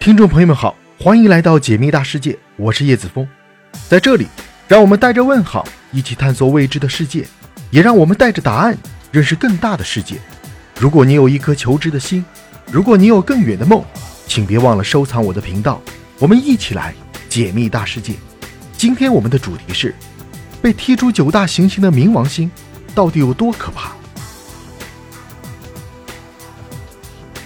听众朋友们好，欢迎来到解密大世界，我是叶子峰，在这里，让我们带着问号一起探索未知的世界，也让我们带着答案认识更大的世界。如果你有一颗求知的心，如果你有更远的梦，请别忘了收藏我的频道，我们一起来解密大世界。今天我们的主题是：被踢出九大行星的冥王星到底有多可怕？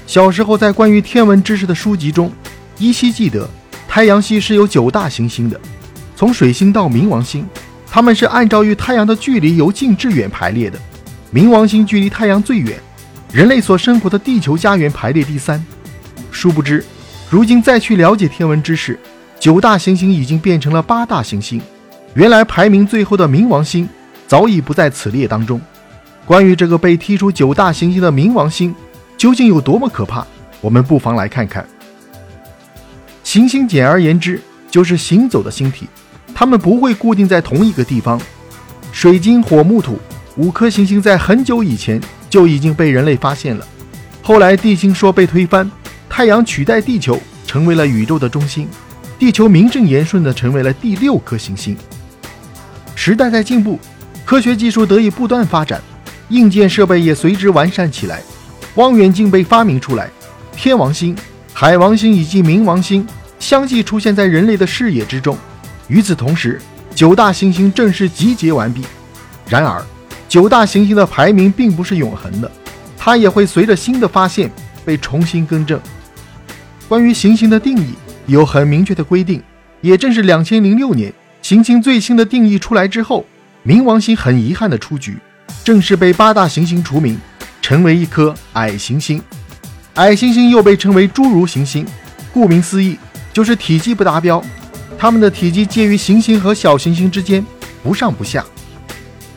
小时候在关于天文知识的书籍中。依稀记得，太阳系是有九大行星的，从水星到冥王星，它们是按照与太阳的距离由近至远排列的。冥王星距离太阳最远，人类所生活的地球家园排列第三。殊不知，如今再去了解天文知识，九大行星已经变成了八大行星。原来排名最后的冥王星早已不在此列当中。关于这个被踢出九大行星的冥王星究竟有多么可怕，我们不妨来看看。行星简而言之就是行走的星体，它们不会固定在同一个地方。水金火木土五颗行星在很久以前就已经被人类发现了。后来地心说被推翻，太阳取代地球成为了宇宙的中心，地球名正言顺地成为了第六颗行星。时代在进步，科学技术得以不断发展，硬件设备也随之完善起来，望远镜被发明出来，天王星、海王星以及冥王星。相继出现在人类的视野之中。与此同时，九大行星正式集结完毕。然而，九大行星的排名并不是永恒的，它也会随着新的发现被重新更正。关于行星的定义有很明确的规定。也正是两千零六年行星最新的定义出来之后，冥王星很遗憾的出局，正式被八大行星除名，成为一颗矮行星。矮行星又被称为侏儒行星，顾名思义。就是体积不达标，它们的体积介于行星和小行星之间，不上不下。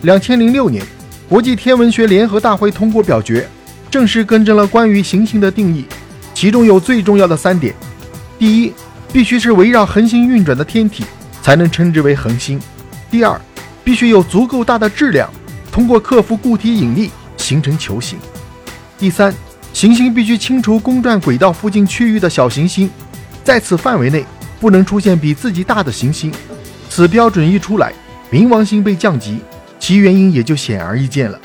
两千零六年，国际天文学联合大会通过表决，正式更正了关于行星的定义，其中有最重要的三点：第一，必须是围绕恒星运转的天体，才能称之为恒星；第二，必须有足够大的质量，通过克服固体引力形成球形；第三，行星必须清除公转轨道附近区域的小行星。在此范围内不能出现比自己大的行星。此标准一出来，冥王星被降级，其原因也就显而易见了。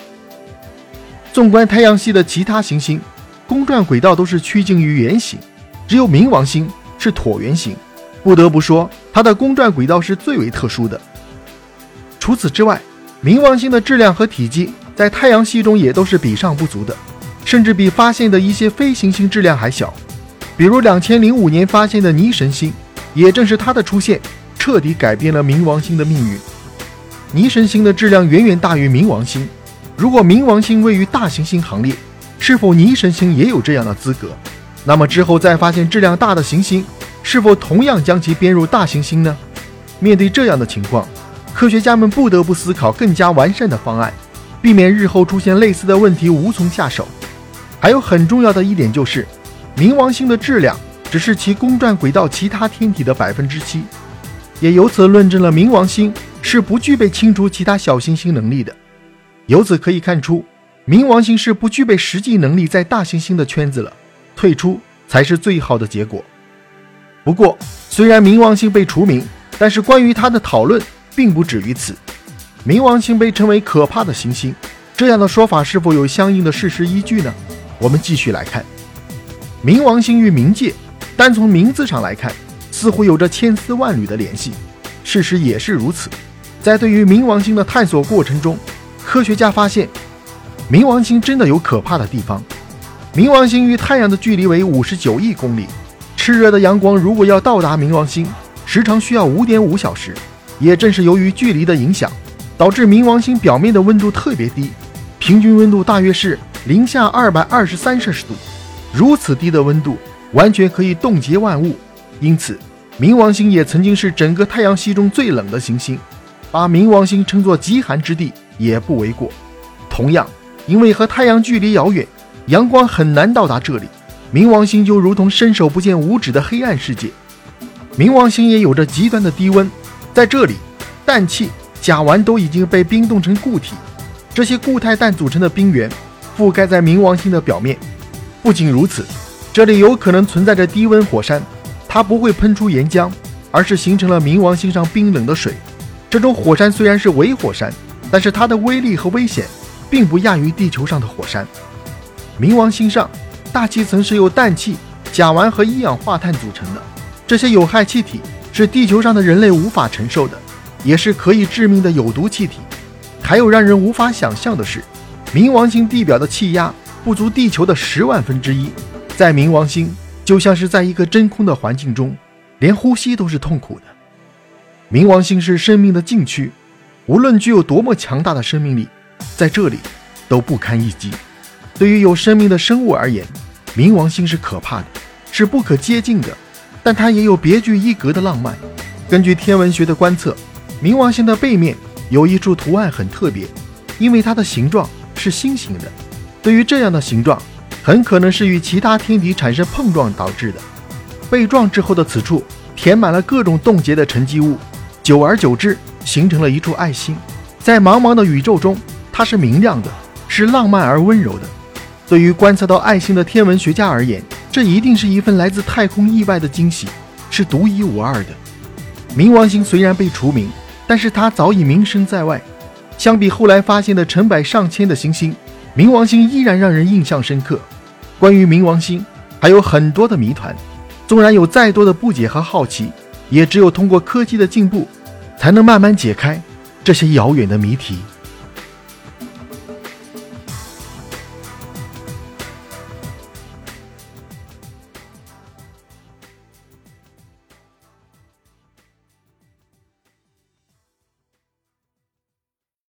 纵观太阳系的其他行星，公转轨道都是趋近于圆形，只有冥王星是椭圆形。不得不说，它的公转轨道是最为特殊的。除此之外，冥王星的质量和体积在太阳系中也都是比上不足的，甚至比发现的一些非行星质量还小。比如两千零五年发现的泥神星，也正是它的出现，彻底改变了冥王星的命运。泥神星的质量远远大于冥王星。如果冥王星位于大行星行列，是否泥神星也有这样的资格？那么之后再发现质量大的行星，是否同样将其编入大行星呢？面对这样的情况，科学家们不得不思考更加完善的方案，避免日后出现类似的问题无从下手。还有很重要的一点就是。冥王星的质量只是其公转轨道其他天体的百分之七，也由此论证了冥王星是不具备清除其他小行星能力的。由此可以看出，冥王星是不具备实际能力在大行星的圈子了，退出才是最好的结果。不过，虽然冥王星被除名，但是关于它的讨论并不止于此。冥王星被称为可怕的行星，这样的说法是否有相应的事实依据呢？我们继续来看。冥王星与冥界，单从名字上来看，似乎有着千丝万缕的联系。事实也是如此。在对于冥王星的探索过程中，科学家发现，冥王星真的有可怕的地方。冥王星与太阳的距离为五十九亿公里，炽热的阳光如果要到达冥王星，时长需要五点五小时。也正是由于距离的影响，导致冥王星表面的温度特别低，平均温度大约是零下二百二十三摄氏度。如此低的温度，完全可以冻结万物，因此冥王星也曾经是整个太阳系中最冷的行星。把冥王星称作极寒之地也不为过。同样，因为和太阳距离遥远，阳光很难到达这里，冥王星就如同伸手不见五指的黑暗世界。冥王星也有着极端的低温，在这里，氮气、甲烷都已经被冰冻成固体，这些固态氮组成的冰原覆盖在冥王星的表面。不仅如此，这里有可能存在着低温火山，它不会喷出岩浆，而是形成了冥王星上冰冷的水。这种火山虽然是伪火山，但是它的威力和危险并不亚于地球上的火山。冥王星上大气层是由氮气、甲烷和一氧化碳组成的，这些有害气体是地球上的人类无法承受的，也是可以致命的有毒气体。还有让人无法想象的是，冥王星地表的气压不足地球的十万分之一，在冥王星就像是在一个真空的环境中，连呼吸都是痛苦的。冥王星是生命的禁区，无论具有多么强大的生命力，在这里都不堪一击。对于有生命的生物而言，冥王星是可怕的，是不可接近的，但它也有别具一格的浪漫。根据天文学的观测，冥王星的背面。有一处图案很特别，因为它的形状是心形的。对于这样的形状，很可能是与其他天体产生碰撞导致的。被撞之后的此处填满了各种冻结的沉积物，久而久之形成了一处爱心。在茫茫的宇宙中，它是明亮的，是浪漫而温柔的。对于观测到爱心的天文学家而言，这一定是一份来自太空意外的惊喜，是独一无二的。冥王星虽然被除名。但是它早已名声在外，相比后来发现的成百上千的行星，冥王星依然让人印象深刻。关于冥王星，还有很多的谜团，纵然有再多的不解和好奇，也只有通过科技的进步，才能慢慢解开这些遥远的谜题。